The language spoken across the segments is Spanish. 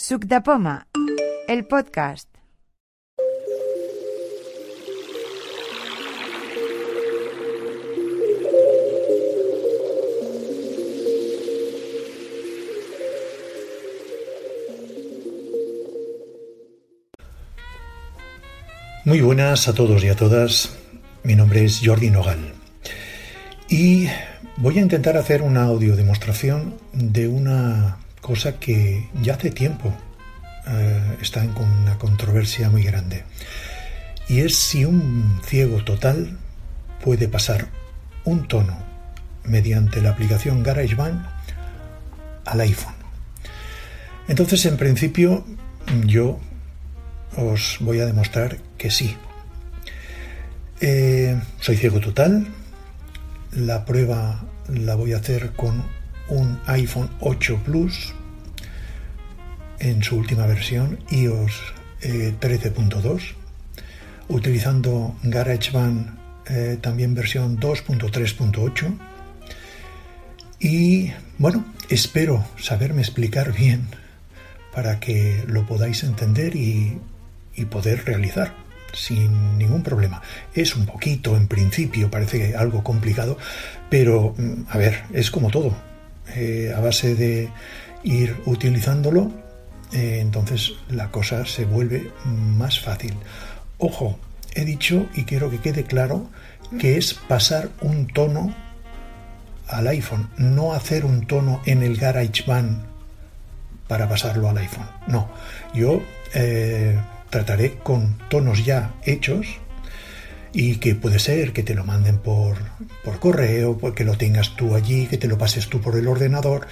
Suc de Poma, el podcast. Muy buenas a todos y a todas. Mi nombre es Jordi Nogal. Y voy a intentar hacer una audio demostración de una cosa que ya hace tiempo eh, está en una controversia muy grande. Y es si un ciego total puede pasar un tono mediante la aplicación GarageBand al iPhone. Entonces, en principio, yo os voy a demostrar que sí. Eh, soy ciego total. La prueba la voy a hacer con un iPhone 8 Plus en su última versión, iOS 13.2, eh, utilizando GarageBand eh, también versión 2.3.8. Y bueno, espero saberme explicar bien para que lo podáis entender y poder realizar sin ningún problema. Es un poquito, en principio, parece algo complicado, pero mm, a ver, es como todo. Eh, a base de ir utilizándolo, eh, entonces la cosa se vuelve más fácil. Ojo, he dicho y quiero que quede claro que es pasar un tono al iPhone, no hacer un tono en el GarageBand para pasarlo al iPhone. No, yo eh, trataré con tonos ya hechos y que puede ser que te lo manden por, por correo, que lo tengas tú allí, que te lo pases tú por el ordenador,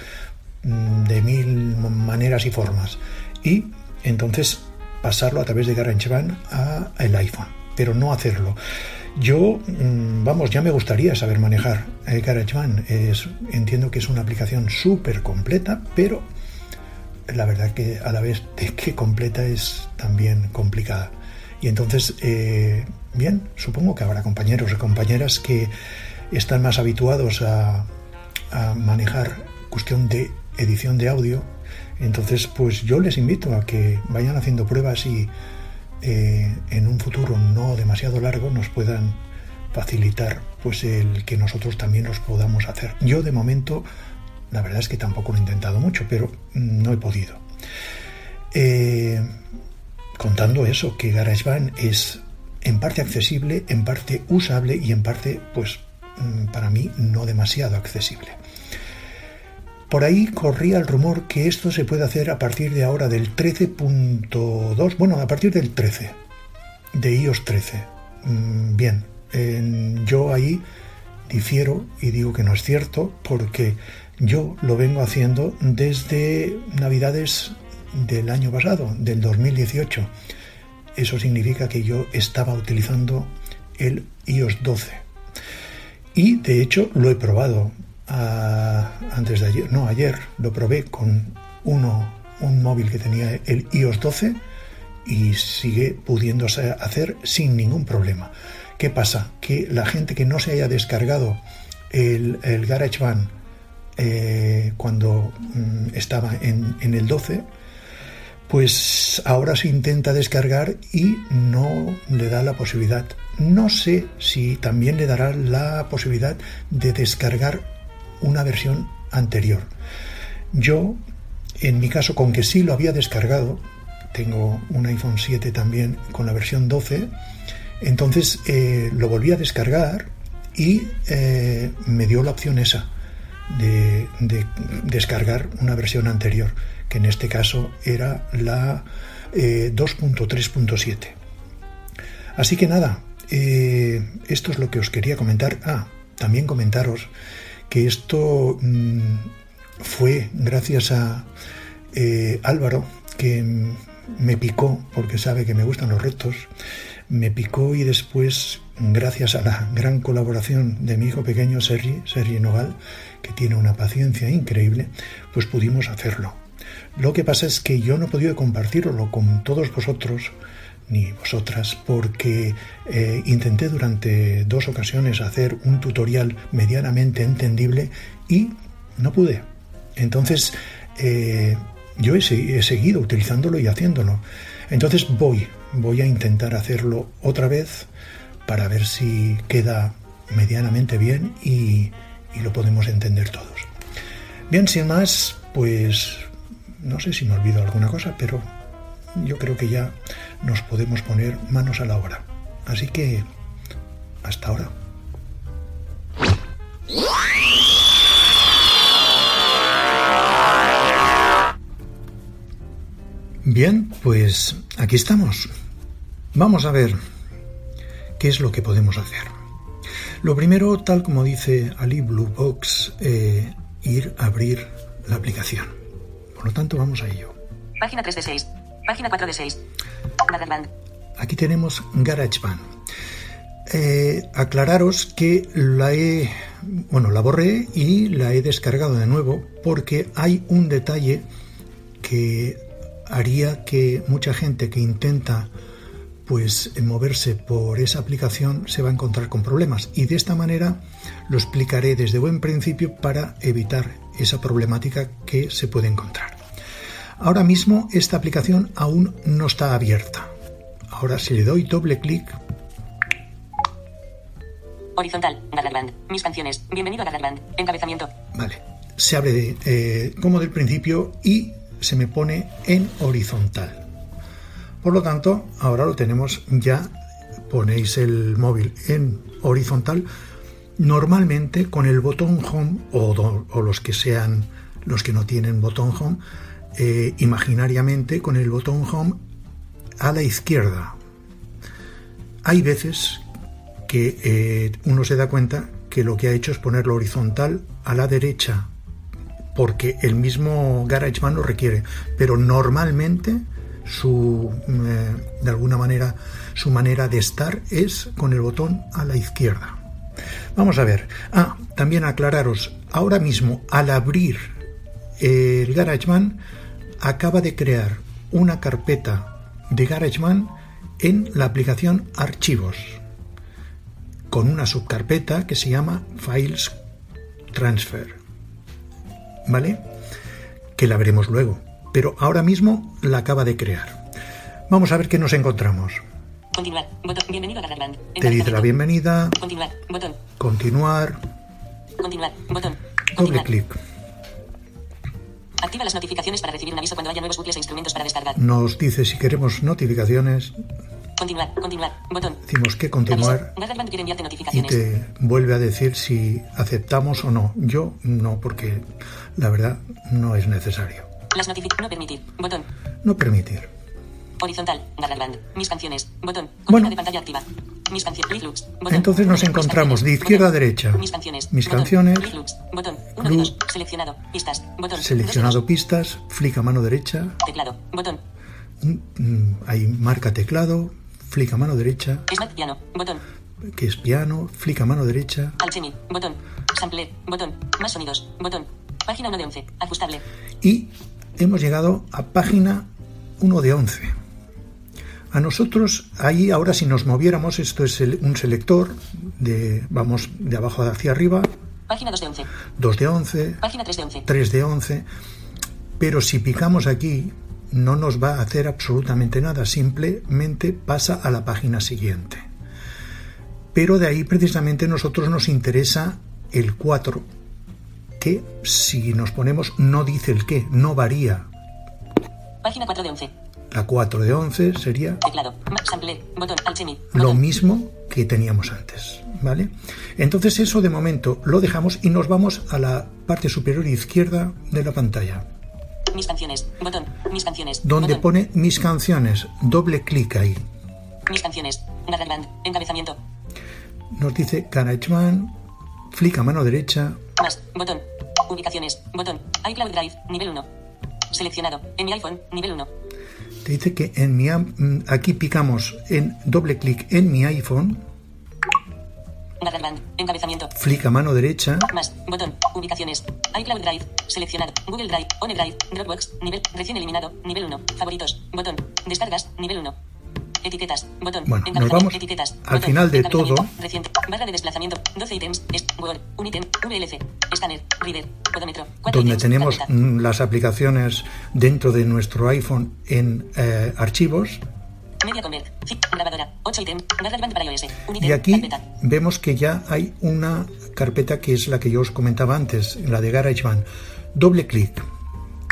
mm, de mil maneras y formas. Y entonces pasarlo a través de GarageBand a el iPhone, pero no hacerlo. Yo, mm, vamos, ya me gustaría saber manejar eh, GarageBand. Es, entiendo que es una aplicación súper completa, pero la verdad que a la vez de que completa es también complicada. Y entonces, eh, bien, supongo que habrá compañeros y compañeras que están más habituados a, manejar cuestión de edición de audio. Entonces, pues yo les invito a que vayan haciendo pruebas y eh, en un futuro no demasiado largo nos puedan facilitar pues el que nosotros también los podamos hacer. Yo de momento la verdad es que tampoco lo he intentado mucho, pero no he podido. Eh, contando eso, que GarageBand es en parte accesible, en parte usable y en parte, pues, mm, para mí no demasiado accesible. Por ahí corría el rumor que esto se puede hacer a partir de ahora del 13.2, bueno, a partir del 13, de iOS 13. Mm, bien, yo ahí difiero y digo que no es cierto porque yo lo vengo haciendo desde Navidades del año pasado, del 2018. Eso significa que yo estaba utilizando el iOS 12. Y de hecho lo he probado ah, antes de ayer, no, ayer lo probé con uno, un móvil que tenía el iOS 12 y sigue pudiéndose hacer sin ningún problema. ¿Qué pasa? Que la gente que no se haya descargado el, GarageBand eh, cuando mm, estaba en, el 12, pues ahora se intenta descargar y no le da la posibilidad. No sé si también le dará la posibilidad de descargar una versión anterior. Yo, en mi caso, con que sí lo había descargado, tengo un iPhone 7 también con la versión 12, entonces eh, lo volví a descargar y eh, me dio la opción esa de, descargar una versión anterior, que en este caso era la 2.3.7. Eh, Así que nada, eh, esto es lo que os quería comentar. Ah, también comentaros que esto mm, fue gracias a eh, Álvaro, que me picó, porque sabe que me gustan los retos, me picó y después, gracias a la gran colaboración de mi hijo pequeño Sergi, Sergi Nogal, que tiene una paciencia increíble, pues pudimos hacerlo. Lo que pasa es que yo no he podido compartirlo con todos vosotros, ni vosotras, porque eh, intenté durante dos ocasiones hacer un tutorial medianamente entendible y no pude. Entonces, eh, yo he, seguido utilizándolo y haciéndolo. Entonces voy, voy a intentar hacerlo otra vez para ver si queda medianamente bien y, y lo podemos entender todos. Bien, sin más, pues no sé si me olvido alguna cosa, pero yo creo que ya nos podemos poner manos a la obra. Así que, hasta ahora. Bien, pues aquí estamos. Vamos a ver qué es lo que podemos hacer. Lo primero, tal como dice Ali Blue Box, eh, ir a abrir la aplicación. Por lo tanto, vamos a ello. Página 3 de 6. Página 4 de 6. GarageBand. Aquí tenemos GarageBand. Eh, aclararos que la he, bueno, la borré y la he descargado de nuevo porque hay un detalle que haría que mucha gente que intenta pues moverse por esa aplicación se va a encontrar con problemas y de esta manera lo explicaré desde buen principio para evitar esa problemática que se puede encontrar. Ahora mismo esta aplicación aún no está abierta. Ahora si le doy doble clic Horizontal. GarageBand. Mis canciones. Bienvenido a GarageBand. Encabezamiento. Vale. Se abre de, eh, como del principio y se me pone en horizontal. Por lo tanto, ahora lo tenemos ya, ponéis el móvil en horizontal, normalmente con el botón home o, o los que sean los que no tienen botón home, eh, imaginariamente con el botón home a la izquierda. Hay veces que eh, uno se da cuenta que lo que ha hecho es ponerlo horizontal a la derecha porque el mismo GarageBand lo requiere, pero normalmente su eh, de alguna manera su manera de estar es con el botón a la izquierda. Vamos a ver. Ah, también aclararos, ahora mismo al abrir el GarageBand acaba de crear una carpeta de GarageBand en la aplicación Archivos con una subcarpeta que se llama Files Transfer. ¿vale? Que la veremos luego. Pero ahora mismo la acaba de crear. Vamos a ver qué nos encontramos. Continuar. Botón. Bienvenido a GarageBand. Te dice la bienvenida. Continuar. Botón. Continuar. Continuar. Botón. Doble clic. Activa las notificaciones para recibir un aviso cuando haya nuevos bucles e instrumentos para descargar. Nos dice si queremos notificaciones. Continuar. Continuar. Botón. Decimos que continuar. Quiere enviarte Y notificaciones. te vuelve a decir si aceptamos o no. Yo no, porque la verdad no es necesario. Las notificaciones. No permitir. Botón. No permitir. Horizontal. GarageBand. Mis canciones. Botón. Bueno. De pantalla activa. Mis canciones. Reflux. Botón. Entonces nos encontramos de izquierda a derecha. Mis canciones. Mis canciones. Reflux. Botón. Uno de dos. Seleccionado. Pistas. Botón. Seleccionado pistas, flick a mano derecha. Teclado. Botón. mm, ahí marca teclado, flick a mano derecha, Smart piano. Botón. que es piano, flick a mano derecha Alchemy. Botón. Sampler. Botón. Más sonidos. Botón. Página 1 de 11. Ajustable. y hemos llegado a página 1 de 11. A nosotros, ahí ahora si nos moviéramos, esto es el- un selector, de, vamos de abajo hacia arriba, Página 2 de 11. 2 de 11, Página 3 de 11. 3 de 11, pero si picamos aquí no nos va a hacer absolutamente nada, simplemente pasa a la página siguiente. Pero de ahí precisamente nosotros nos interesa el 4, que si nos ponemos no dice el qué, no varía. Página 4 de 11. La 4 de 11 sería Teclado. Ma- Sampler. Botón. Alchemy. lo mismo que teníamos antes, ¿vale? Entonces eso de momento lo dejamos y nos vamos a la parte superior izquierda de la pantalla. Mis canciones. Botón. Mis canciones. donde Botón. pone mis canciones. Doble clic ahí. Mis canciones. Encabezamiento. Nos dice GarageBand, flick a mano derecha, Más. Botón. Ubicaciones. Botón. iCloud Drive. Nivel 1. Seleccionado. En mi iPhone. Nivel 1. Te dice que en mi am- mm, aquí picamos en doble clic en mi iPhone. Encabezamiento. flick a mano derecha, Más. Botón. Ubicaciones. iCloud Drive. Seleccionado. Google Drive. OneDrive. Dropbox. Nivel. Recién eliminado. Nivel 1. Favoritos. Botón. Descargas. Nivel 1. Etiquetas. Botón. Bueno, nos vamos Etiquetas. al botón, final de todo. Reciente. Barra de desplazamiento. 12 ítems. Es Word. Un ítem. VLC. Escáner. Reader. Podómetro. donde tenemos carpeta. mm, las aplicaciones dentro de nuestro iPhone en eh, archivos. Media Convert. Grabadora. 8 ítems. Para iOS. Un ítem. Y aquí Carpeta. vemos que ya hay una carpeta que es la que yo os comentaba antes, la de GarageBand. Doble clic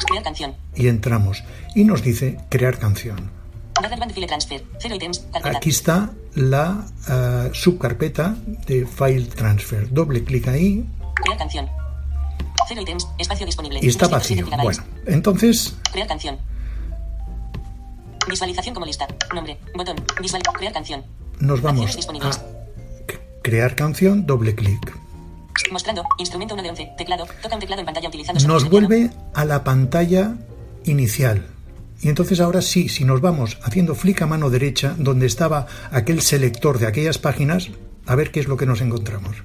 Crear canción. y entramos. Y nos dice crear canción. GarageBand File Transfer. 0 ítems. Carpeta. Aquí está la eh, subcarpeta de File Transfer. Doble clic ahí Crear canción. 0 ítems. Espacio disponible. y está 207 vacío. Bueno, entonces Crear canción. Visualización como lista. Nombre. Botón. Visual. Crear canción. nos vamos a crear canción, doble clic. Mostrando. Instrumento 1 de 11. Teclado. Toca un teclado en pantalla utilizando Nos vuelve a la pantalla inicial. Y entonces ahora sí, si nos vamos haciendo flick a mano derecha, donde estaba aquel selector de aquellas páginas, a ver qué es lo que nos encontramos.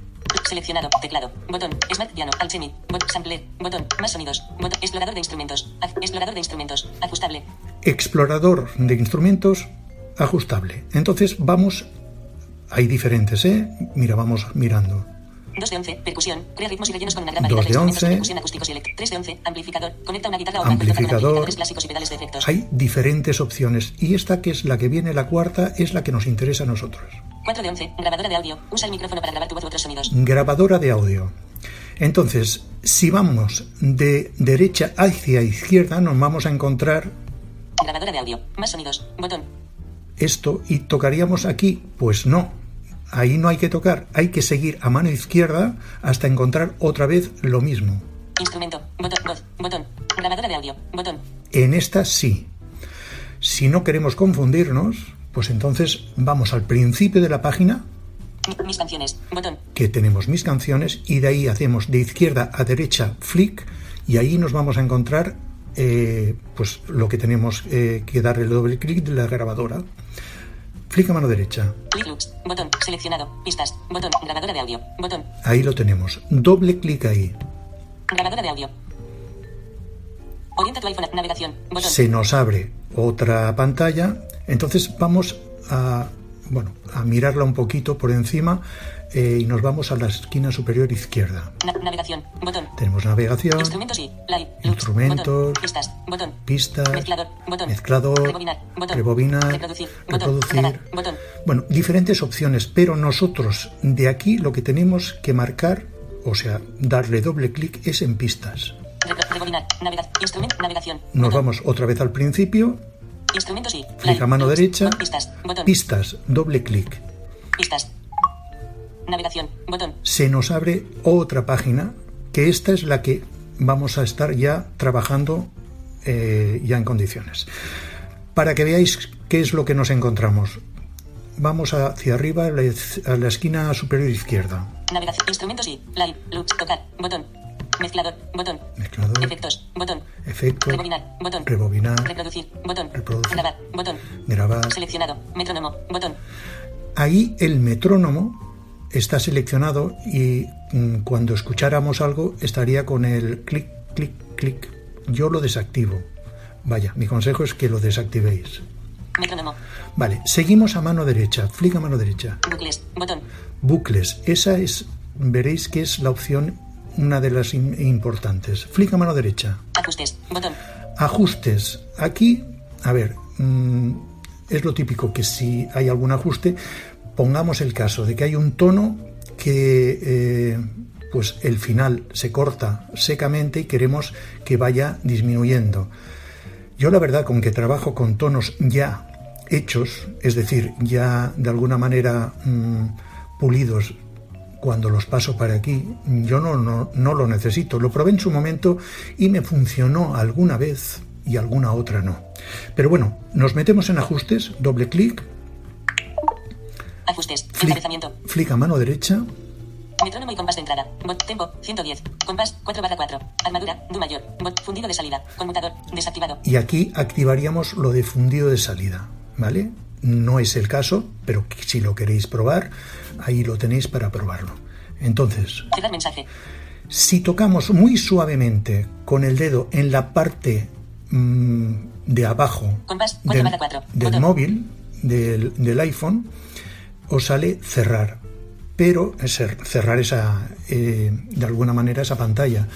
Seleccionado. Teclado. Botón. Smart Piano. Alchemy. Bot. Sampler. Botón. Más sonidos. Botón. Explorador de instrumentos. Aj- Explorador de instrumentos. Ajustable. Explorador de instrumentos ajustable. Entonces vamos, hay diferentes, ¿eh? Mira, vamos mirando. 2 de 11. Percusión. Crea ritmos y rellenos con una gran 2 variedad de de instrumentos de 11. percusión acústicos y elect- 3 de 11. Amplificador. Conecta una guitarra o con Amplificador. amplificadores clásicos y pedales de efectos. Hay diferentes opciones y esta que es la que viene, la cuarta, es la que nos interesa a nosotros. 4 de 11. Grabadora de audio. Usa el micrófono para grabar tu voz u otros sonidos. grabadora de audio. Entonces, si vamos de derecha hacia izquierda, nos vamos a encontrar Grabadora de audio. Más sonidos. Botón. esto y tocaríamos aquí. Pues no, ahí no hay que tocar, hay que seguir a mano izquierda hasta encontrar otra vez lo mismo. Instrumento. Botón. Voz. Botón. Grabadora de audio. Botón. En esta sí. Si no queremos confundirnos, pues entonces vamos al principio de la página, Mi- Mis canciones. Botón. que tenemos mis canciones, y de ahí hacemos de izquierda a derecha flick, y ahí nos vamos a encontrar eh, pues lo que tenemos eh, que darle el doble clic de la grabadora. Flick a mano derecha. Botón. Seleccionado. Pistas. Botón. Grabadora de audio. Botón. Ahí lo tenemos. Doble clic ahí. Grabadora de audio. Orienta tu iPhone. a Navegación. Botón. Se nos abre otra pantalla. Entonces vamos a bueno a mirarla un poquito por encima eh, y nos vamos a la esquina superior izquierda. Na- navegación. Botón. Tenemos navegación, Instrumentos y. Live. Instrumentos. Botón. Pistas. Botón. pistas, Mezclador. Botón. mezclador, Rebobinar. Botón. rebobinar, Reproducir. Grabar. Bueno, diferentes opciones, pero nosotros de aquí lo que tenemos que marcar, o sea, darle doble clic es en pistas. Rebobinar. Instrumento. Navegación. Nos vamos otra vez al principio, Instrumentos y. clic a mano derecha, Pistas. Botón. pistas, doble clic. Pistas. Navegación. Botón. Se nos abre otra página, que esta es la que vamos a estar ya trabajando eh, ya en condiciones. Para que veáis qué es lo que nos encontramos. Vamos hacia arriba a la, esquina superior izquierda. Navegación. Instrumentos y. Live. Lux. Tocar. Botón. Mezclador. Botón. Mezclador, Efectos. Botón. efecto, Rebobinar. Botón. rebobinar, Reproducir. Botón. Reproducir. Grabar. Botón. grabar. Seleccionado. Metrónomo. Botón. Ahí el metrónomo está seleccionado y mm, cuando escucháramos algo estaría con el clic, clic, clic. Yo lo desactivo. Vaya, mi consejo es que lo desactivéis. Metrónomo. Vale, seguimos a mano derecha, flick a mano derecha. Bucles. Botón. Bucles, esa es, veréis que es la opción, una de las im- importantes. Flick a mano derecha. Ajustes. Botón. Ajustes. Aquí, a ver, mm, es lo típico que si hay algún ajuste, pongamos el caso de que hay un tono que eh, pues el final se corta secamente y queremos que vaya disminuyendo. Yo la verdad con que trabajo con tonos ya hechos, es decir, ya de alguna manera mm, pulidos cuando los paso para aquí, yo no, no, no lo necesito. Lo probé en su momento y me funcionó alguna vez y alguna otra no. Pero bueno, nos metemos en ajustes, doble clic, Ajustes. flick, Encabezamiento. flick a mano derecha, Metrónomo y compás de entrada. Bot. Tempo. 110. Compás. 4 barra 4. Armadura. Do mayor. Bot. Fundido de salida. Conmutador. Desactivado. y aquí activaríamos lo de fundido de salida, ¿vale? No es el caso, pero si lo queréis probar, ahí lo tenéis para probarlo. Entonces, Cerrar mensaje. Si tocamos muy suavemente con el dedo en la parte mm, de abajo Compás. 4 del, barra 4. del móvil, del, del iPhone, os sale cerrar, pero es cerrar esa, eh, de alguna manera esa pantalla,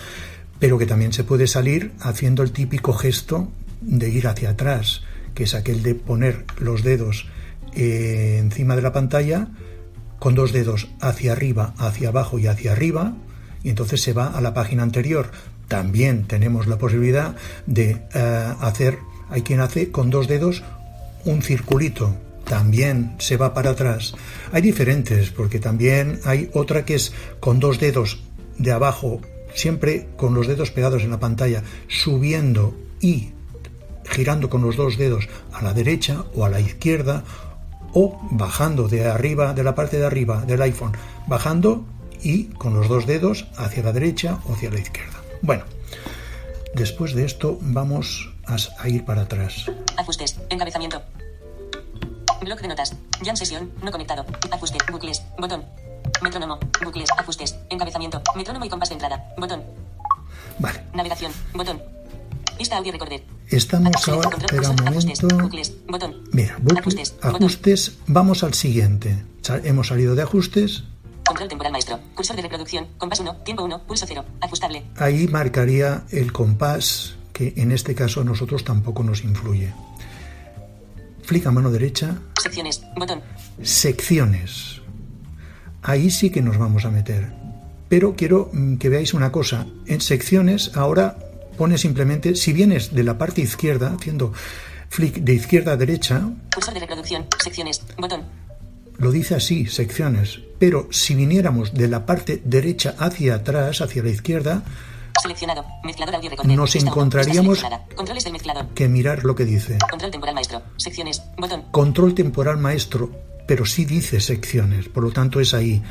pero que también se puede salir haciendo el típico gesto de ir hacia atrás, que es aquel de poner los dedos eh, encima de la pantalla con dos dedos hacia arriba, hacia abajo y hacia arriba, y entonces se va a la página anterior. También tenemos la posibilidad de eh, hacer, hay quien hace con dos dedos un circulito, también se va para atrás. Hay diferentes, porque también hay otra que es con dos dedos de abajo, siempre con los dedos pegados en la pantalla, subiendo y girando con los dos dedos a la derecha o a la izquierda o bajando de arriba, de la parte de arriba del iPhone, bajando y con los dos dedos hacia la derecha o hacia la izquierda. Bueno, después de esto vamos a, ir para atrás. Ajustes, encabezamiento. Bloc de notas. Jam sesión, no conectado. Ajuste, bucles, botón. Metrónomo, bucles, ajustes, encabezamiento, metrónomo y compás de entrada, botón. Vale. Navegación, botón. Pista audio recorder. Estamos ahora, espera un momento. Mira, bucles, ajustes, vamos al siguiente. Hemos salido de ajustes. Control temporal maestro. Cursor de reproducción. Compás 1. Tiempo 1. Pulso 0. Ajustable. Ahí marcaría el compás, que en este caso a nosotros tampoco nos influye. Flick a mano derecha. Secciones. Botón. Secciones. Ahí sí que nos vamos a meter. Pero quiero mm, que veáis una cosa. En secciones ahora pone simplemente, si vienes de la parte izquierda, haciendo flick de izquierda a derecha. Cursor de reproducción. Secciones. Botón. Lo dice así, secciones. Pero si viniéramos de la parte derecha hacia atrás, hacia la izquierda, Seleccionado. Mezclador audio nos encontraríamos Controles del mezclador. que mirar lo que dice. Control temporal maestro. Secciones. Botón. Control temporal maestro, pero sí dice secciones, por lo tanto es ahí.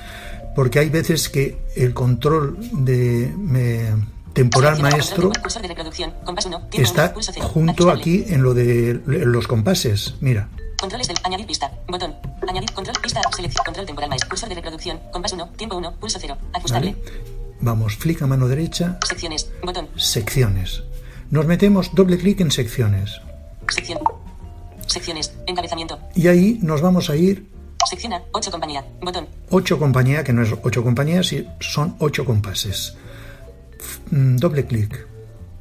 Porque hay veces que el control de temporal maestro de. Compás 1. Tiempo está 1. Pulso 0. junto aquí en lo de los compases. Mira, Controles del añadir pista. Botón. Añadir control pista. Selección. Control temporal maestro. Cursor de reproducción. Compás 1. Tiempo 1. Pulso 0. Ajustable. ¿vale? Vamos, flick a mano derecha, Secciones. Botón. secciones. Nos metemos doble clic en secciones. Sección. Secciones. Encabezamiento. Y ahí nos vamos a ir Sección A. 8 compañía. Botón. 8 compañía, que no es 8 compañías, son 8 compases. Mm, Doble clic.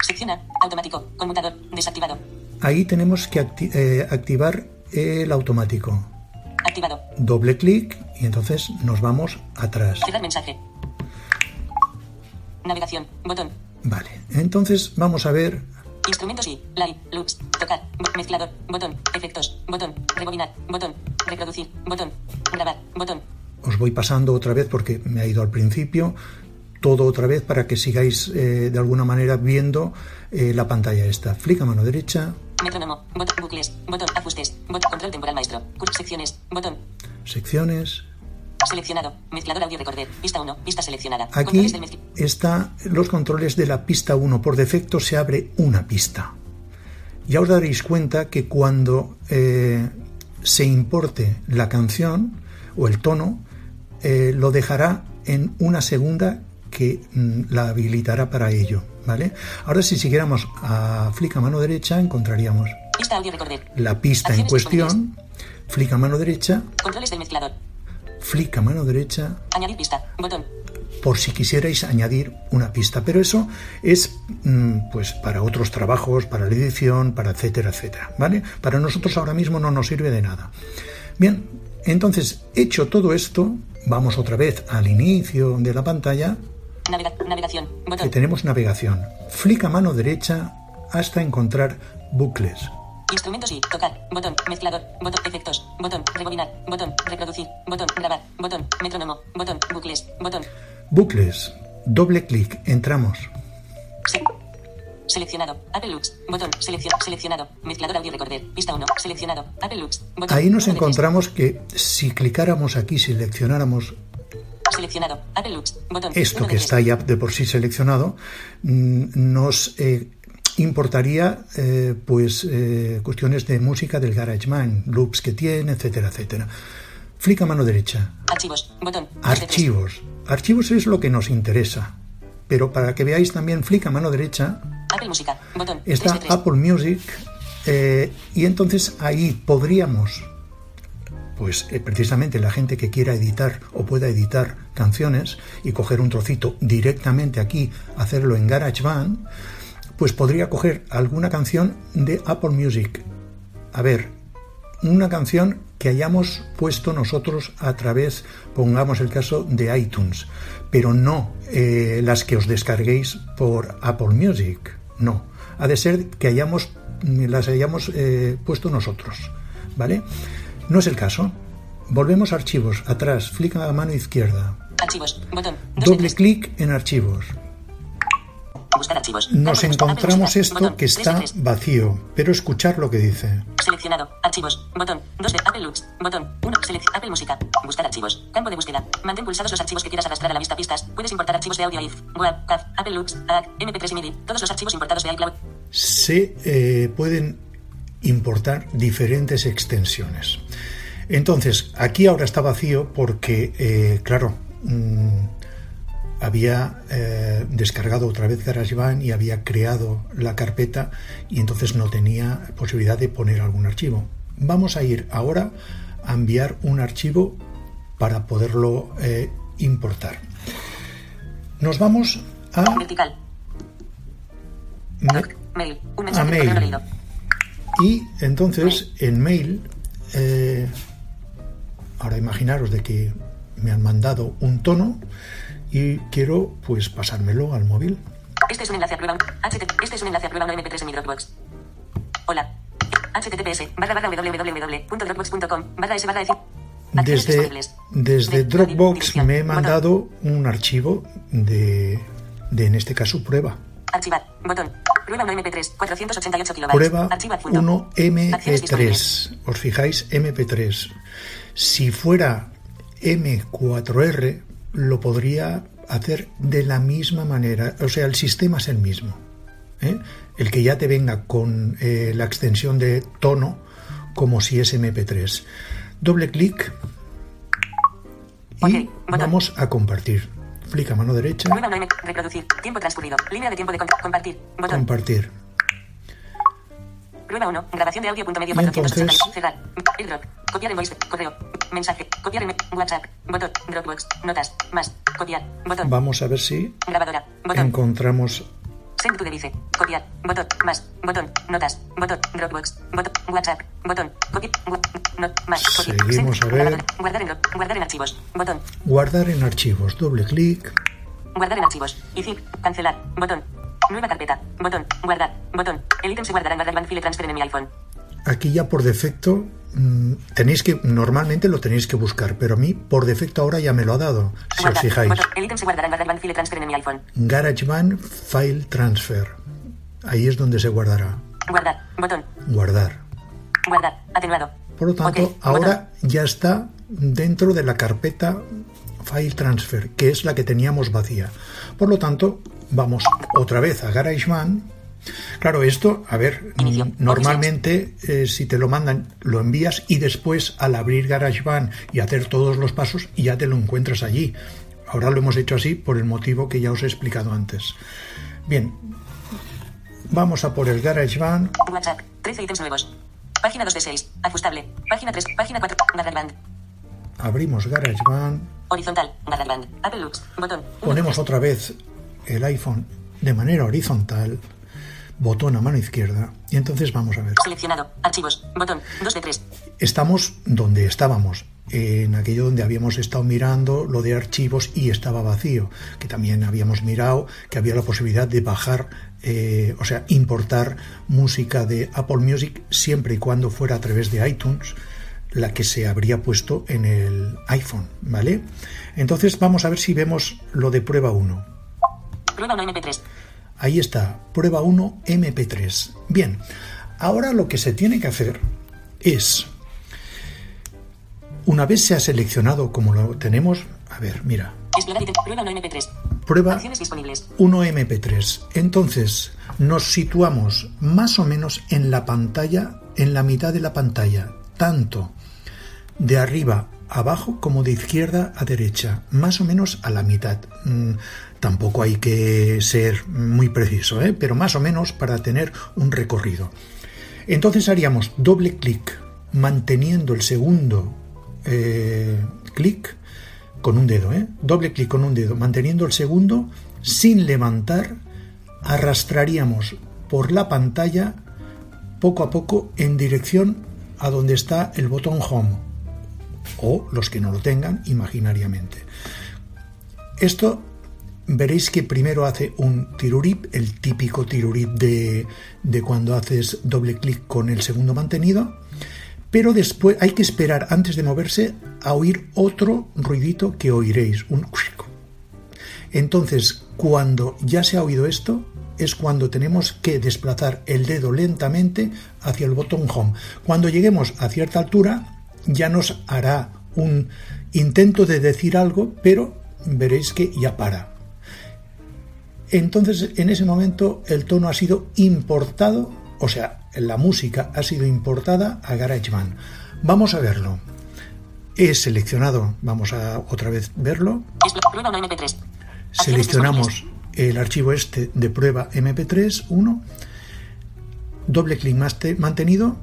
Sección A. Automático. Conmutador. Desactivado. Ahí tenemos que acti- eh, activar el automático. Activado. Doble clic y entonces nos vamos atrás. Cerrar mensaje. Navegación. Botón. Vale, entonces vamos a ver Instrumentos y live, loops, tocar, mezclador, botón, efectos, botón, rebobinar, botón, reproducir, botón, grabar, botón, os voy pasando otra vez porque me ha ido al principio, todo otra vez para que sigáis eh, de alguna manera viendo eh, la pantalla esta. Flick a mano derecha, metrónomo, botón, bucles, botón, ajustes, botón, control temporal maestro, secciones, botón, secciones. Seleccionado, mezclador audio recorder, pista 1, pista seleccionada, Aquí controles del mezcl- está los controles de la pista 1. Por defecto se abre una pista. Ya os daréis cuenta que cuando eh, se importe la canción o el tono, eh, lo dejará en una segunda que mm, la habilitará para ello. ¿vale? Ahora si siguiéramos a flick a mano derecha encontraríamos la pista en cuestión, flick a mano derecha, controles del mezclador, flick a mano derecha, añadir pista, botón, por si quisierais añadir una pista. Pero eso es mm, pues para otros trabajos, para la edición, para etcétera, etcétera. ¿Vale? Para nosotros ahora mismo no nos sirve de nada. Bien, entonces, hecho todo esto, vamos otra vez al inicio de la pantalla navega- navegación, que botón, tenemos navegación. Flick a mano derecha hasta encontrar bucles. Instrumentos y tocar, botón, mezclador, botón, efectos, botón, rebobinar, botón, reproducir, botón, grabar, botón, metrónomo, botón, bucles, botón, Bucles. Doble clic. Entramos. Se- Seleccionado. Apple Lux. Botón. Selección. Seleccionado. Mezclador audio recorder. Pista 1. Seleccionado. Apple Lux. Botón. Ahí nos encontramos que si clicáramos aquí, seleccionáramos Seleccionado. Apple Lux. Botón. esto que está ya de por sí seleccionado, mm, nos eh, importaría eh, pues eh, cuestiones de música del GarageBand, loops que tiene, etcétera, etcétera. Flick a mano derecha. Archivos. Botón. Archivos. Archivos es lo que nos interesa. Pero para que veáis también flick a mano derecha Apple Música. Botón. está. Apple Music eh, y entonces ahí podríamos pues eh, precisamente la gente que quiera editar o pueda editar canciones y coger un trocito directamente aquí, hacerlo en GarageBand, pues podría coger alguna canción de Apple Music. A ver, una canción que hayamos puesto nosotros a través, pongamos el caso de iTunes, pero no eh, las que os descarguéis por Apple Music, no. Ha de ser que hayamos, las hayamos eh, puesto nosotros, ¿vale? No es el caso. Volvemos a archivos, atrás, flick a la mano izquierda. Archivos, botón. Doble clic en archivos. Buscar archivos. Nos encontramos esto que está vacío, pero escuchar lo que dice. Seleccionado. Archivos. Botón. 2 de Apple Looks. Botón. 1. Selec Apple Música. Buscar archivos. Campo de búsqueda. Mantén pulsados los archivos que quieras arrastrar a la vista pistas. Puedes importar archivos de audio IF, WAV, CAF, Apple Looks, AAC, MP3 y MIDI. Todos los archivos importados de iCloud. se eh, pueden importar diferentes extensiones. Entonces, aquí ahora está vacío porque, eh, claro, mm, había eh, descargado otra vez GarageBand y había creado la carpeta y entonces no tenía posibilidad de poner algún archivo. Vamos a ir ahora a enviar un archivo para poderlo eh, importar. Nos vamos a me-. Mail. Un a. Y entonces en mail, eh, ahora imaginaros de que me han mandado un tono y quiero pues pasármelo al móvil. Este es un enlace a prueba. Este es un enlace a prueba 1 MP3 en mi Dropbox. Hola. HTTPS barra barra www.dropbox.com barra s barra Desde, desde De- Dropbox me he mandado un archivo de, de, en este caso, prueba. Archivar. Botón. Prueba 1 MP3. 488 kilobytes. Prueba Archivo adjunto. 1 Acciones disponibles. MP3. Os fijáis, MP3. Si fuera M4R, lo podría hacer de la misma manera. O sea, el sistema es el mismo. ¿eh? El que ya te venga con eh, la extensión de tono como si es MP3. Doble clic y vamos a compartir. Flick a mano derecha, Prueba 1 MP. Reproducir. Tiempo transcurrido. Línea de tiempo de compartir. Botón. compartir. Prueba 1. Grabación de audio. Punto medio Y 480. entonces- Cerrar. AirDrop. Copiar en voice. Correo. Mensaje. Copiar en WhatsApp. Botón. Dropbox. Notas. Más. Copiar. Botón. Vamos a ver si Grabadora. Botón. encontramos Send to device. Copiar. Botón. Más. Botón. Notas. Botón. Dropbox. Botón. WhatsApp. Botón. Copiar. Not. Más. Copiar. Seguimos a ver. Guardar en, guardar en archivos. Botón. guardar en archivos. Doble clic. Guardar en archivos. Y zip. Cancelar. Botón. Nueva carpeta. Botón. Guardar. Botón. El ítem se guardará en GarageBand File Transfer en mi iPhone. Aquí ya por defecto mm, tenéis que normalmente lo tenéis que buscar, pero a mí por defecto ahora ya me lo ha dado. Si os Guardar. fijáis, Botón. El ítem se guardará en GarageBand File Transfer en mi iPhone. GarageBand File Transfer. Ahí es donde se guardará. Guardar. Botón. Guardar. Guardar. Atenuado. Por lo tanto, ahora ya está dentro de la carpeta File Transfer, que es la que teníamos vacía. Por lo tanto, vamos otra vez a GarageBand. Claro, esto, a ver, Inicio. normalmente eh, si te lo mandan, lo envías y después al abrir GarageBand y hacer todos los pasos, ya te lo encuentras allí. Ahora lo hemos hecho así por el motivo que ya os he explicado antes. Bien, vamos a por el GarageBand. WhatsApp. 13 ítems nuevos. Página 2 de 6. Ajustable. Página 3. Página 4. GarageBand. Abrimos GarageBand. Horizontal. GarageBand. Apple Looks. Botón. Ponemos otra vez el iPhone de manera horizontal, botón a mano izquierda, y entonces vamos a ver. Seleccionado. Archivos. Botón. 2 de 3. Estamos donde estábamos, en aquello donde habíamos estado mirando lo de archivos y estaba vacío, que también habíamos mirado que había la posibilidad de bajar, eh, o sea, importar música de Apple Music siempre y cuando fuera a través de iTunes la que se habría puesto en el iPhone, ¿vale? Entonces vamos a ver si vemos lo de prueba 1. Prueba 1 MP3. Ahí está, prueba 1 MP3. Bien, ahora lo que se tiene que hacer es, una vez se ha seleccionado como lo tenemos, a ver, mira. Prueba 1 MP3. prueba Acciones disponibles. 1 MP3. Entonces nos situamos más o menos en la pantalla, en la mitad de la pantalla, tanto de arriba a abajo como de izquierda a derecha, más o menos a la mitad. Mm, tampoco hay que ser muy preciso, ¿eh? pero más o menos para tener un recorrido. Entonces haríamos doble clic manteniendo el segundo eh, clic con un dedo, ¿eh? doble clic con un dedo, manteniendo el segundo sin levantar, arrastraríamos por la pantalla poco a poco en dirección a donde está el botón Home o los que no lo tengan imaginariamente. Esto veréis que primero hace un tirurip, el típico tirurip de, de cuando haces doble clic con el segundo mantenido, pero después hay que esperar antes de moverse a oír otro ruidito que oiréis, un entonces, cuando ya se ha oído esto, es cuando tenemos que desplazar el dedo lentamente hacia el botón Home. Cuando lleguemos a cierta altura, ya nos hará un intento de decir algo, pero veréis que ya para. Entonces, en ese momento, el tono ha sido importado, o sea, la música ha sido importada a GarageBand. Vamos a verlo. He seleccionado, vamos a otra vez verlo. Seleccionamos el archivo este de prueba MP3, 1, doble clic mantenido.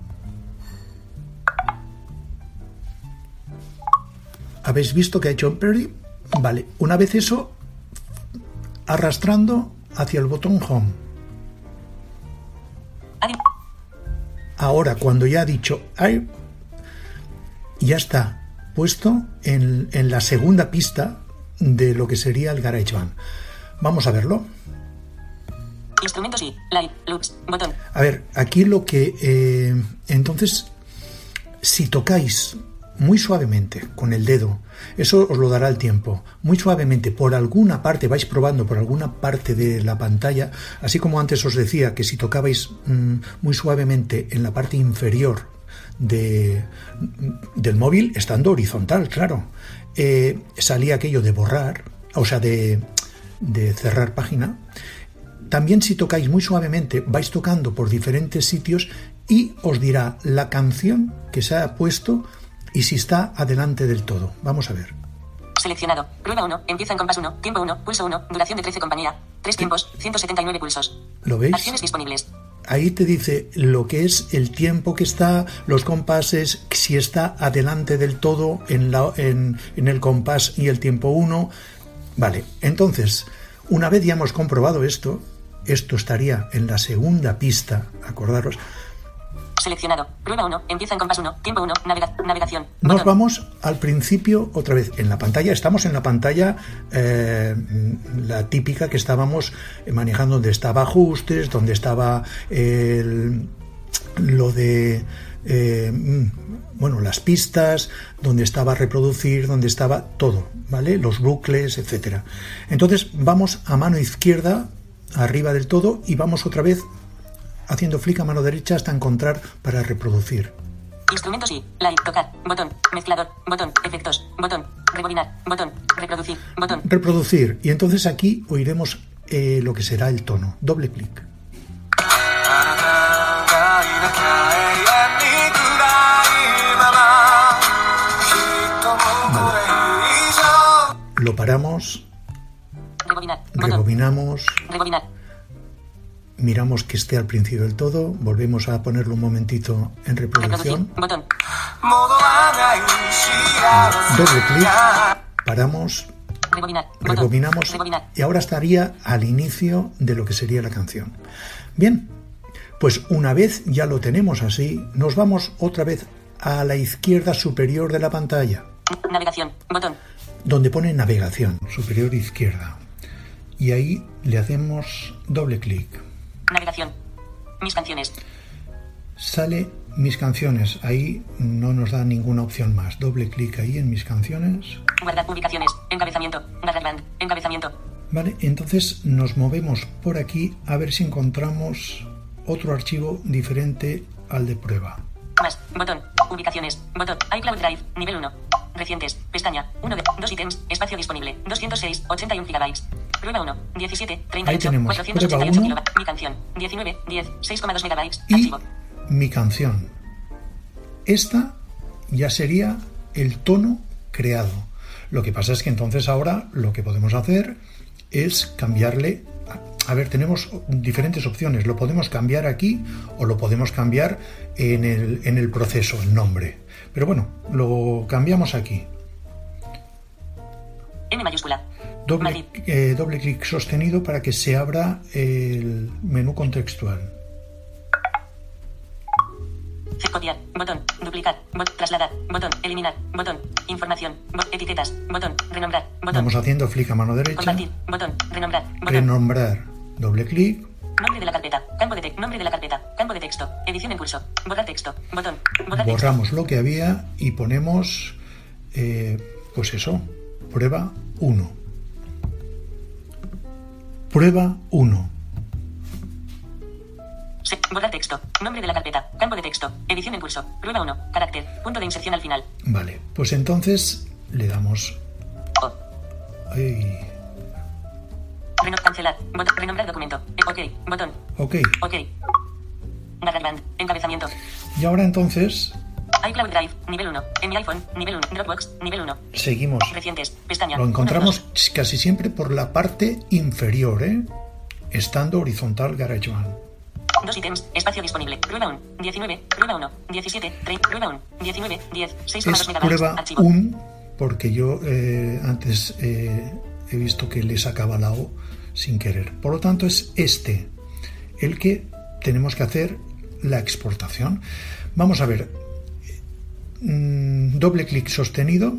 ¿Habéis visto que ha hecho Perry? Vale, una vez eso, arrastrando hacia el botón Home. Ahora, cuando ya ha dicho ya está puesto en, en la segunda pista de lo que sería el GarageBand. Vamos a verlo. Instrumentos y Live, Loops, botón. A ver, aquí lo que... Eh, entonces, si tocáis muy suavemente con el dedo, eso os lo dará el tiempo, muy suavemente por alguna parte, vais probando por alguna parte de la pantalla, así como antes os decía que si tocabais mm, muy suavemente en la parte inferior de, del móvil, estando horizontal, claro, eh, salía aquello de borrar, o sea, de, de cerrar página. También si tocáis muy suavemente, vais tocando por diferentes sitios y os dirá la canción que se ha puesto y si está adelante del todo. Vamos a ver. Seleccionado. Prueba 1. Empieza en compás 1. Tiempo 1. Pulso 1. Duración de 13 compañía. 3 tiempos. 179 pulsos. ¿Lo veis? Acciones disponibles ahí te dice lo que es el tiempo que está, los compases, si está adelante del todo en, la, en, en el compás y el tiempo 1. Vale, entonces, una vez ya hemos comprobado esto, esto estaría en la segunda pista, acordaros, Seleccionado. Prueba 1. Empieza en compás 1. Tiempo 1. navegación. Nos vamos al principio otra vez en la pantalla. Estamos en la pantalla, eh, la típica que estábamos manejando, donde estaba ajustes, donde estaba lo de. Eh, bueno, las pistas, donde estaba reproducir, donde estaba todo, ¿vale? Los bucles, etcétera. Entonces vamos a mano izquierda, arriba del todo, y vamos otra vez haciendo flick a mano derecha hasta encontrar para reproducir. Instrumentos y live, tocar, botón, mezclador, botón, efectos, botón, rebobinar, botón, reproducir, botón. Reproducir. Y entonces aquí oiremos eh, lo que será el tono. Doble clic. Lo paramos. Rebobinar, rebobinamos. Rebobinar miramos que esté al principio del todo, volvemos a ponerlo un momentito en reproducción. Botón. Doble clic, paramos, rebobinamos y ahora estaría al inicio de lo que sería la canción. Bien, pues una vez ya lo tenemos así, nos vamos otra vez a la izquierda superior de la pantalla. Navegación, botón. Donde pone navegación, superior izquierda. Y ahí le hacemos doble clic. Navegación. Mis canciones. Sale mis canciones. Ahí no nos da ninguna opción más. Doble clic ahí en mis canciones. Guardar publicaciones. Encabezamiento. GarageBand. Encabezamiento. Vale, entonces nos movemos por aquí a ver si encontramos otro archivo diferente al de prueba. Más. Botón. Ubicaciones. Botón. iCloud Drive. Nivel 1. Recientes. Pestaña. 1 de 2 ítems. Espacio disponible. 206. 81 gigabytes. Prueba 1. 17. 38. 488 kilobytes. Mi canción. 19. 10. 6,2 megabytes. Y Archivo. mi canción. Esta ya sería el tono creado. Lo que pasa es que entonces ahora lo que podemos hacer es cambiarle a ver, tenemos diferentes opciones. Lo podemos cambiar aquí o lo podemos cambiar en el, en el proceso, el nombre. Pero bueno, lo cambiamos aquí. N mayúscula. Doble, eh, doble clic sostenido para que se abra el menú contextual. Copiar. Botón. Duplicar. Bot- trasladar. Botón. Eliminar. Botón. Información. Bot- etiquetas. Botón. Renombrar. Botón. Vamos haciendo flick a mano derecha. Compartir. Botón. Renombrar. Botón. Renombrar. Doble clic. Nombre de la carpeta. Campo de texto. Nombre de la carpeta. Campo de texto. Edición en curso. Borrar texto. Botón. Borrar texto. Borramos lo que había y ponemos, eh, pues eso, prueba 1. Prueba 1. Se- borrar texto. Nombre de la carpeta. Campo de texto. Edición en curso. Prueba 1. Carácter. Punto de inserción al final. Vale, pues entonces le damos... O. ay, cancelar. Botón. Renombrar documento. Eh, ok. Botón. ok. Ok. GarageBand. Encabezamiento. Y ahora entonces iCloud Drive. Nivel 1. En mi iPhone. Nivel 1. Dropbox. Nivel 1. seguimos. Recientes. Pestaña. Lo encontramos casi siempre por la parte inferior, ¿eh? Estando horizontal GarageBand. Dos ítems. Espacio disponible. Prueba 1. 19. Prueba 1. 17. 30. Prueba 1. 19. 10. 6,2 Es prueba Archivo. 1 porque yo eh, antes eh, he visto que le sacaba la O sin querer. Por lo tanto es este el que tenemos que hacer la exportación. Vamos a ver. Mm, doble clic sostenido,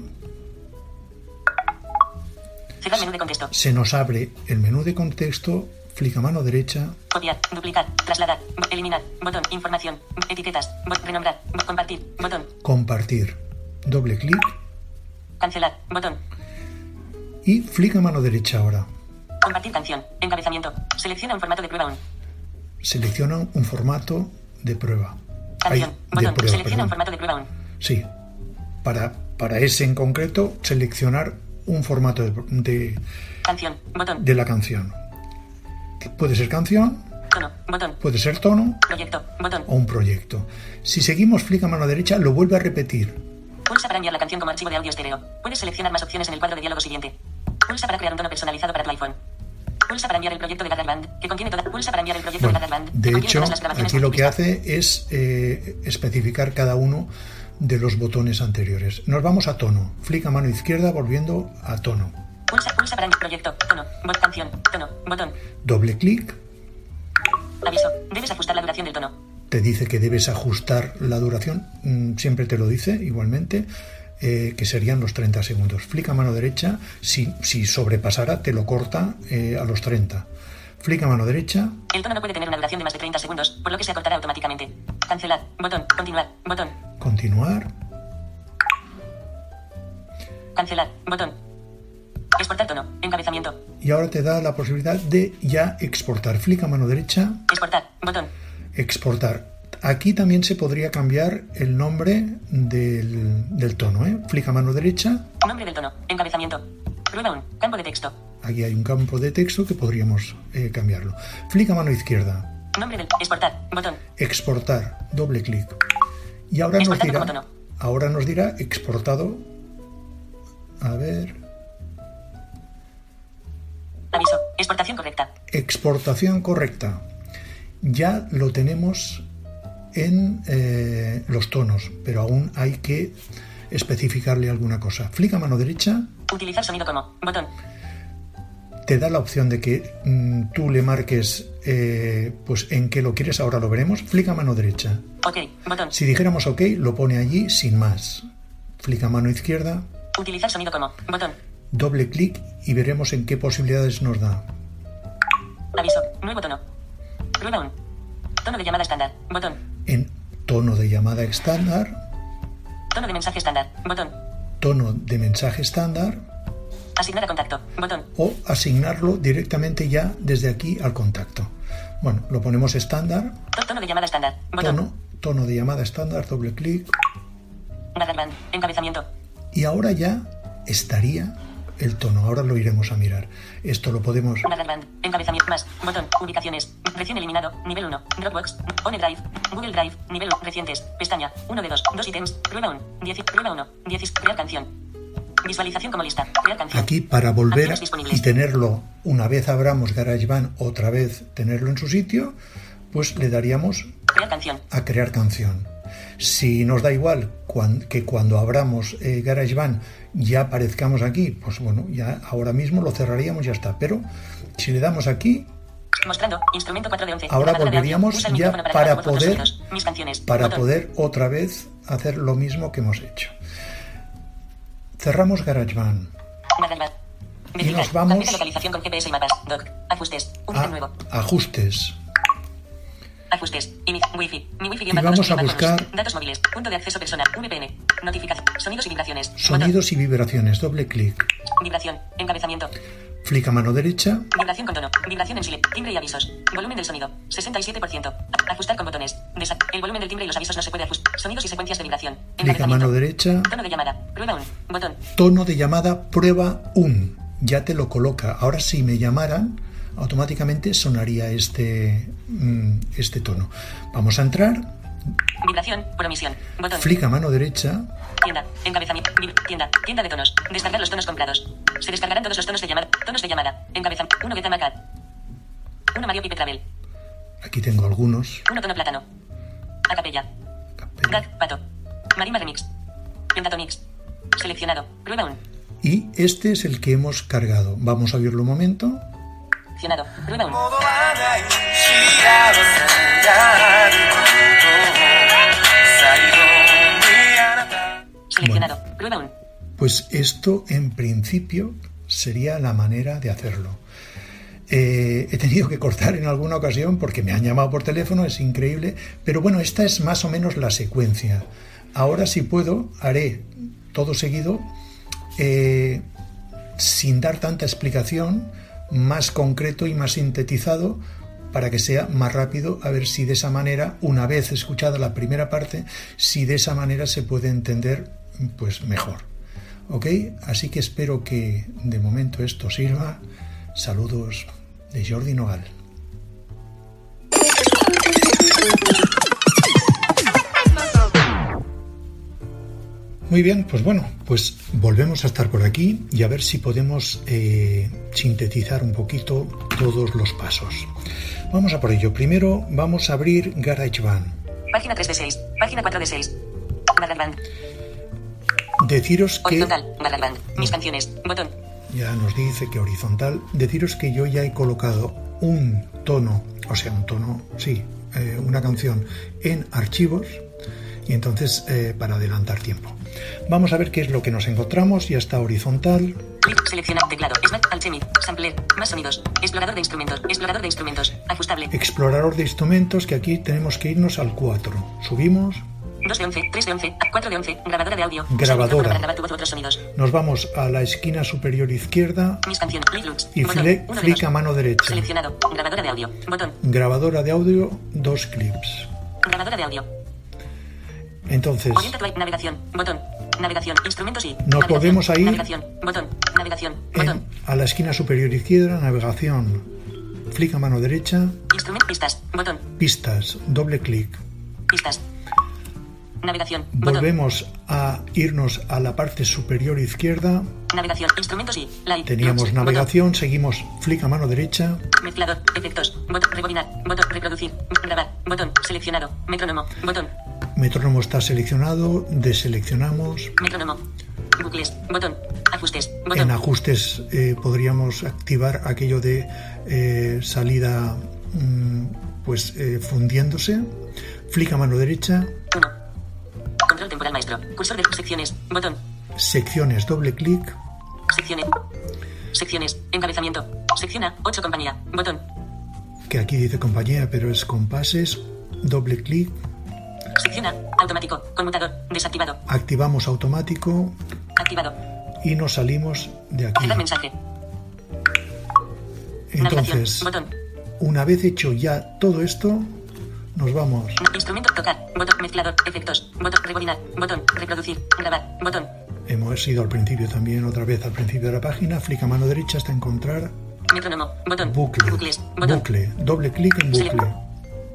se nos abre el menú de contexto, flick a mano derecha, Copiar. Duplicar. Trasladar. Eliminar. Botón. Información. Etiquetas. Renombrar. Compartir. Botón. compartir, doble clic Cancelar. Botón. y flick a mano derecha ahora. Compartir canción. Encabezamiento. Selecciona un formato de prueba 1. Selecciona un formato de prueba. Canción. Botón. prueba, Selecciona perdón. un formato de prueba 1. Sí. Para, para ese en concreto, seleccionar un formato de, de- Canción. Botón. de la canción. Puede ser canción, Tono. Botón. puede ser tono Proyecto. Botón. o un proyecto. Si seguimos flick a mano derecha, lo vuelve a repetir. Pulsa para enviar la canción como archivo de audio estéreo. Puedes seleccionar más opciones en el cuadro de diálogo siguiente. Pulsa para crear un tono personalizado para tu iPhone. Pulsa para enviar el proyecto de GarageBand, que contiene toda. Pulsa para enviar el proyecto Bueno, de GarageBand, de hecho, las aquí lo que hace es eh, especificar cada uno de los botones anteriores. Nos vamos a tono. Flick a mano izquierda volviendo a tono. Pulsa, pulsa para enviar proyecto, tono, bot, canción, tono, botón. Doble clic. Aviso. Debes ajustar la duración del tono. te dice que debes ajustar la duración, mm, siempre te lo dice igualmente, eh, que serían los 30 segundos. Flick a mano derecha, si, si sobrepasara, te lo corta eh, a los 30. Flick a mano derecha, El tono no puede tener una duración de más de 30 segundos, por lo que se acortará automáticamente. Cancelar, botón, continuar, botón, continuar, cancelar, botón. Exportar tono, encabezamiento, y ahora te da la posibilidad de ya exportar. Flick a mano derecha, exportar, botón, exportar. Aquí también se podría cambiar el nombre del, del tono. ¿eh? Flick a mano derecha, nombre del tono, encabezamiento. Prueba 1, campo de texto. aquí hay un campo de texto que podríamos eh, cambiarlo. Flick a mano izquierda, Nombre del exportar, botón, exportar, doble clic. Y ahora nos dirá, ahora nos dirá exportado. A ver, aviso, exportación correcta. exportación correcta. Ya lo tenemos en eh, los tonos, pero aún hay que especificarle alguna cosa. Flick a mano derecha, Utilizar sonido como, botón, te da la opción de que mm, tú le marques eh, pues en qué lo quieres, ahora lo veremos. Flick a mano derecha. ok, botón, Si dijéramos OK, lo pone allí sin más. Flick a mano izquierda, utilizar sonido como, botón, doble clic y veremos en qué posibilidades nos da. aviso, nuevo tono. Prueba 1. Tono de llamada estándar, botón, En tono de llamada estándar, tono de mensaje estándar, botón, tono de mensaje estándar. Asignar a contacto, botón, o asignarlo directamente ya desde aquí al contacto. Bueno, lo ponemos estándar, to- tono de llamada estándar, botón, tono, tono de llamada estándar, doble clic. Encabezamiento, y ahora ya estaría el tono. Ahora lo iremos a mirar. Esto lo podemos encabezamiento más, botón, ubicaciones, recién eliminado, nivel 1, Dropbox, OneDrive, Google Drive, nivel 1, recientes, pestaña, 1 de 2, 2 ítems, prueba 1, 10, prueba 1, 10, crear canción, Visualización como lista. Crear canción. Aquí para volver y tenerlo, una vez abramos GarageBand, otra vez tenerlo en su sitio, pues le daríamos Crear canción. a crear canción. Si nos da igual que cuando abramos eh, GarageBand ya aparezcamos aquí, pues bueno, ya ahora mismo lo cerraríamos y ya está. Pero si le damos aquí, Mostrando. Instrumento 4 de 11. Ahora volveríamos ya para poder- sonidos. Mis canciones. para Botón. poder otra vez hacer lo mismo que hemos hecho. Cerramos GarageBand. Y nos vamos- localización con GPS y mapas. Doc. Ajustes. Un ítem a nuevo. ajustes. Ajustes. Wi-Fi. Mi Wi-Fi Y vamos a buscar- Datos móviles. Punto de acceso personal. VPN. Notificación. Sonidos y vibraciones. Sonidos y vibraciones. Doble clic. Vibración. Encabezamiento. Flick a mano derecha. Vibración con tono. Vibración en silencio. Timbre y avisos. Volumen del sonido. 67%. Ajustar con botones. Desa- el volumen del timbre y los avisos no se puede ajustar. Sonidos y secuencias de vibración. Clic a mano derecha. Tono de llamada. Prueba 1. Botón. Tono de llamada prueba 1. Ya te lo coloca. Ahora si me llamaran, automáticamente sonaría este, mm, este tono. Vamos a entrar. Vibración. Promisión. Botón. Flick a mano derecha. Tienda. Encabezamiento. Tienda. Tienda de tonos. Descargar los tonos comprados. Se descargarán todos los tonos de llamada. Tonos de llamada. Encabezamiento. 1 Betama Cat. 1 Mario Pipe Travel. Aquí tengo algunos. 1 tono plátano. Acapella. Gag. Pato. Marima Remix. Pentatonix. Seleccionado. Prueba 1. Y este es el que hemos cargado. Vamos a oírlo un momento. Bueno, pues esto en principio sería la manera de hacerlo. Eh, he tenido que cortar en alguna ocasión porque me han llamado por teléfono, es increíble, pero bueno, esta es más o menos la secuencia. Ahora si puedo, haré todo seguido, eh, sin dar tanta explicación, más concreto y más sintetizado para que sea más rápido, a ver si de esa manera, una vez escuchada la primera parte, si de esa manera se puede entender pues mejor. ¿Ok? Así que espero que de momento esto sirva. Saludos de Jordi Nogal. Muy bien, pues bueno, pues volvemos a estar por aquí y a ver si podemos eh, sintetizar un poquito todos los pasos. Vamos a por ello. Primero vamos a abrir GarageBand. Página 3 de 6. Página 4 de 6. GarageBand. Deciros que Horizontal. GarageBand. Mis canciones. Botón. ya nos dice que horizontal. Deciros que yo ya he colocado un tono, o sea, un tono, sí, eh, una canción en archivos y entonces eh, para adelantar tiempo. Vamos a ver qué es lo que nos encontramos. Ya está horizontal. Clic. Seleccionar. Teclado. Sampler. Más sonidos. Explorador de instrumentos. Explorador de instrumentos. Ajustable. Explorador de instrumentos, que aquí tenemos que irnos al 4. Subimos, 2 de 11. 3 de 11. 4 de 11. Grabadora de audio. Grabadora. Para grabar tu voz u otros sonidos. nos vamos a la esquina superior izquierda, Mis canciones. Clic. Y flick dos. a mano derecha. Seleccionado. Grabadora de audio. Botón. grabadora de audio, dos clips. Grabadora de audio. Entonces, Orienta tu navegación. Botón. Navegación. Instrumentos y. Nos navegación, volvemos a ir. Navegación. Botón. Navegación. Botón. en- a la esquina superior izquierda, navegación, flick a mano derecha, Instrumento. Pistas. Botón. pistas, doble clic. Pistas. Navegación. Botón. Volvemos a irnos a la parte superior izquierda, Navegación. Instrumentos y. Light. teníamos Lux, navegación, seguimos flick a mano derecha, Botón. Mezclador. Efectos. Botón. Rebobinar. Botón. Reproducir. Grabar. Botón. Seleccionado. Metrónomo. Botón. metrónomo está seleccionado, deseleccionamos. Metrónomo. Bucles. Botón. Ajustes. Botón. En ajustes eh, podríamos activar aquello de eh, salida mm, pues eh, fundiéndose. Flick a mano derecha, 1. Control temporal maestro. Cursor de secciones. Botón. secciones, doble clic, Secciones. Secciones. Encabezamiento. Sección A. 8 compañía. Botón. que aquí dice compañía, pero es compases, doble clic, Sección A. Automático. Conmutador. Desactivado. activamos automático Activado. y nos salimos de aquí. Cerrar mensaje. Navegación. Entonces, Botón. una vez hecho ya todo esto, nos vamos Instrumento. Tocar. Botón. Mezclador. Efectos. Botón. Rebobinar. Botón. Reproducir. Grabar. Botón. Hemos ido al principio también, otra vez al principio de la página, flick a mano derecha hasta encontrar Metrónomo. Botón. bucle, Bucles. Botón. bucle, doble clic en bucle.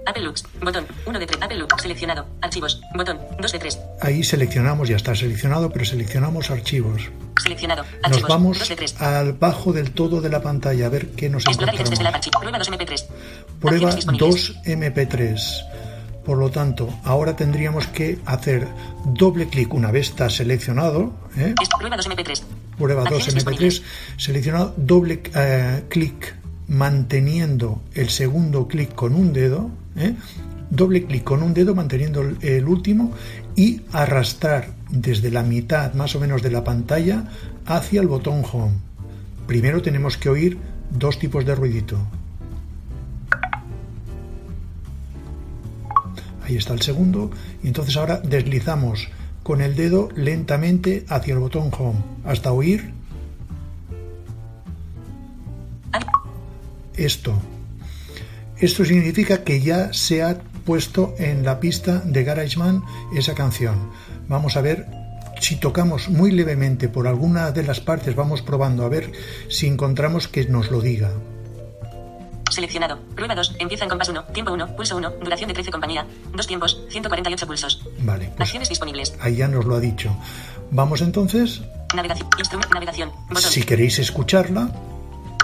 Apple Lux. Botón. 1 de 3. Apple Lux. Seleccionado. Archivos. Botón. 2 de 3. Ahí seleccionamos, ya está seleccionado, pero seleccionamos archivos. Seleccionado. Nos Archivos. 2 vamos de 3. al bajo del todo de la pantalla a ver qué nos Explorar la encontramos. archivo. Prueba 2 MP3. Prueba Acciones disponibles. 2 MP3. Por lo tanto, ahora tendríamos que hacer doble clic una vez está seleccionado. ¿eh? Prueba 2 MP3. Prueba 2 Acciones MP3. disponibles. Seleccionado doble eh, clic manteniendo el segundo clic con un dedo. ¿Eh? Doble clic con un dedo manteniendo el, último y arrastrar desde la mitad más o menos de la pantalla hacia el botón Home. Primero tenemos que oír dos tipos de ruidito. Ahí está el segundo. Y entonces ahora deslizamos con el dedo lentamente hacia el botón Home hasta oír esto. Esto significa que ya se ha puesto en la pista de GarageBand esa canción. Vamos a ver si tocamos muy levemente por alguna de las partes, vamos probando a ver si encontramos que nos lo diga. Seleccionado. Prueba 2. Empieza en compás 1. Tiempo 1. Pulso 1. Duración de 13 compañía. Dos tiempos. 148 pulsos. Vale, pues Acciones disponibles. ahí ya nos lo ha dicho. Vamos entonces, Navegación. Instrumento. Navegación. Botón. si queréis escucharla,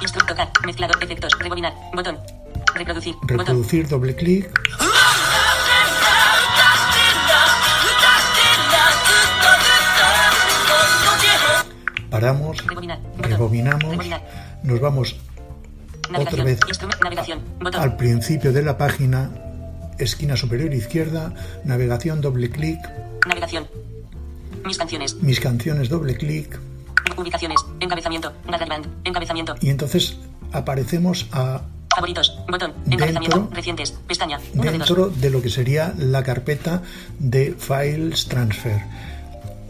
Instru tocar. Mezclado. Efectos. Rebobinar. Botón. Reproducir. Doble clic. Paramos, rebobinamos, nos vamos otra vez al principio de la página, esquina superior izquierda, navegación doble clic, Navegación. Mis canciones. mis canciones doble clic Ubicaciones. Encabezamiento. Encabezamiento. y entonces aparecemos a, Favoritos. Botón. Encabezamiento. Dentro- Recientes. Pestaña. 1 de 2. dentro de lo que sería la carpeta de Files Transfer.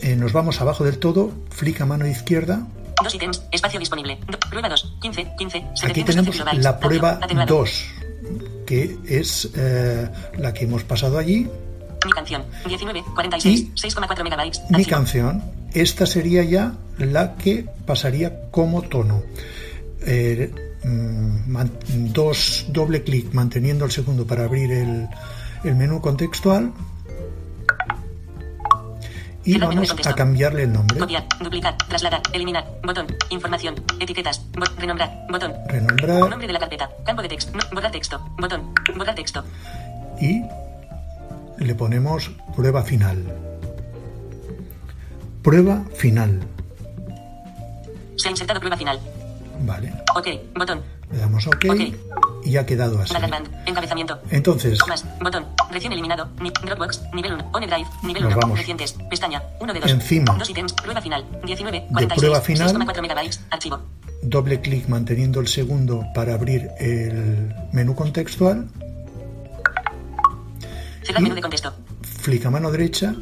Eh, nos vamos abajo del todo, flick a mano izquierda. Dos ítems. Espacio disponible. Do- prueba 2. 15. 15. Aquí 713 tenemos la prueba Atenuado. 2, que es eh, la que hemos pasado allí. Mi canción. 19. 46. Y 6,4 megabytes. Mi Archivo. canción, esta sería ya la que pasaría como tono. Eh, dos doble clic manteniendo el segundo para abrir el, el menú contextual. Y vamos a cambiarle el nombre. Copiar. Duplicar. Trasladar. Eliminar. Botón. Información. Etiquetas. Bo- renombrar. Botón. Renombrar Nombre de la carpeta. Campo de texto. Borrar texto. Botón. Borrar texto. y le ponemos prueba final. Prueba final. Se ha insertado prueba final. Vale. Ok. Botón. Le damos OK, Ok. y ha quedado así. Encabezamiento. Entonces, Más. Botón. Recién eliminado. Ni- Dropbox. Nivel 1. OneDrive. Nivel Nos 1. vamos. Recientes. Pestaña. 1 de 2. Encima. Dos ítems. Prueba final. 19. De 46. prueba final. 6,4 megabytes. Archivo. doble clic manteniendo el segundo para abrir el menú contextual, Cerrar menú de contexto. flick a mano derecha,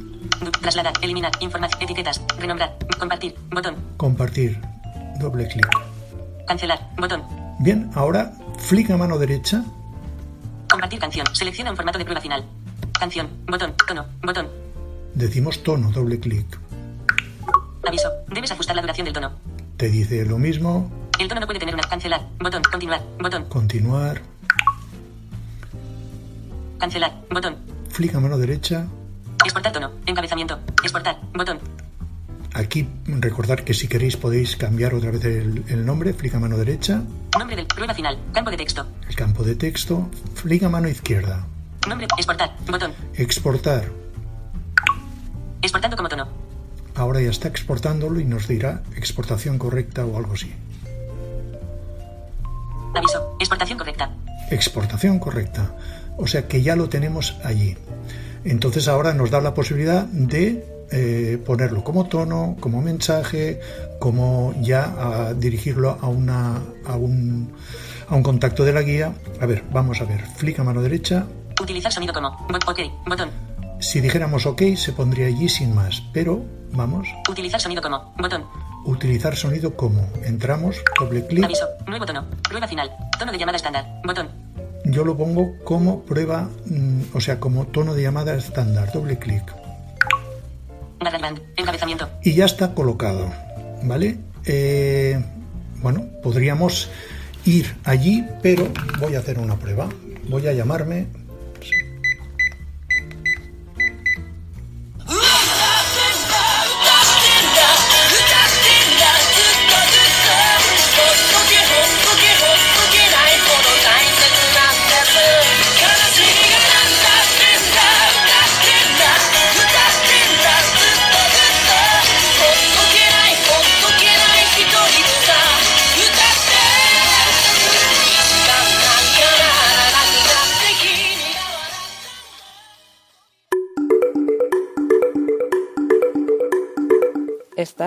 Trasladar. Eliminar. Información. Etiquetas. Renombrar. Compartir. Botón. compartir, doble clic. Cancelar. Botón. Bien, ahora flick a mano derecha, Compartir canción. Selecciona un formato de prueba final. Canción. Botón. Tono. Botón. decimos tono, doble clic. Aviso. Debes ajustar la duración del tono. Te dice lo mismo, El tono no puede tener una. Cancelar. Botón. Continuar. Botón. continuar, Cancelar. Botón. flick a mano derecha. Exportar tono. Encabezamiento. Exportar. Botón. Aquí recordar que si queréis podéis cambiar otra vez el, el nombre, flick a mano derecha, Nombre del prueba final. Campo de texto. el campo de texto, flick a mano izquierda, Nombre. Exportar. Botón. exportar. Exportando como tono. Ahora ya está exportándolo y nos dirá exportación correcta o algo así. Aviso. Exportación correcta. exportación correcta. O sea que ya lo tenemos allí. Entonces ahora nos da la posibilidad de eh, ponerlo como tono, como mensaje, como ya a dirigirlo a, una, a, un, a un contacto de la guía. A ver, vamos a ver. Flick a mano derecha. Utilizar sonido como. Ok. Botón. Si dijéramos OK se pondría allí sin más. Pero vamos. Utilizar sonido como. Botón. Utilizar sonido como. Entramos, doble clic. Aviso. Nuevo tono. Prueba final. Tono de llamada estándar. Botón. Yo lo pongo como prueba, mm, o sea, como tono de llamada estándar. Doble clic. Y ya está colocado, ¿vale? Eh, bueno, podríamos ir allí, pero voy a hacer una prueba. Voy a llamarme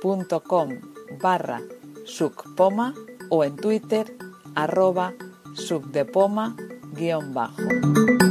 facebook.com barra sucpoma o en twitter arroba subdepoma guion bajo.